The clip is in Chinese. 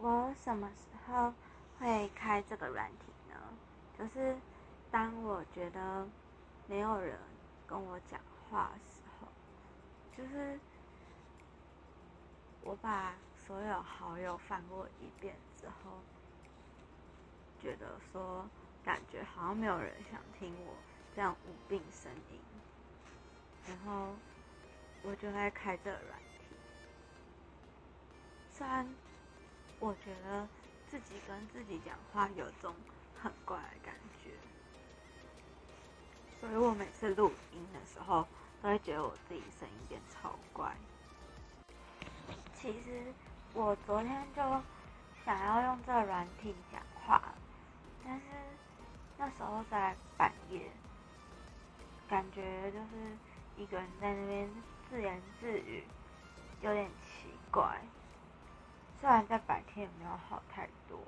我什么时候会开这个软体呢？就是当我觉得没有人跟我讲话的时候，就是我把所有好友翻过一遍之后，觉得说感觉好像没有人想听我这样无病呻吟，然后我就在开这个软体，虽然。我觉得自己跟自己讲话有种很怪的感觉，所以我每次录音的时候都会觉得我自己声音变超怪。其实我昨天就想要用这软体讲话，但是那时候在半夜，感觉就是一个人在那边自言自语，有点奇怪。虽然在白天也没有好太多。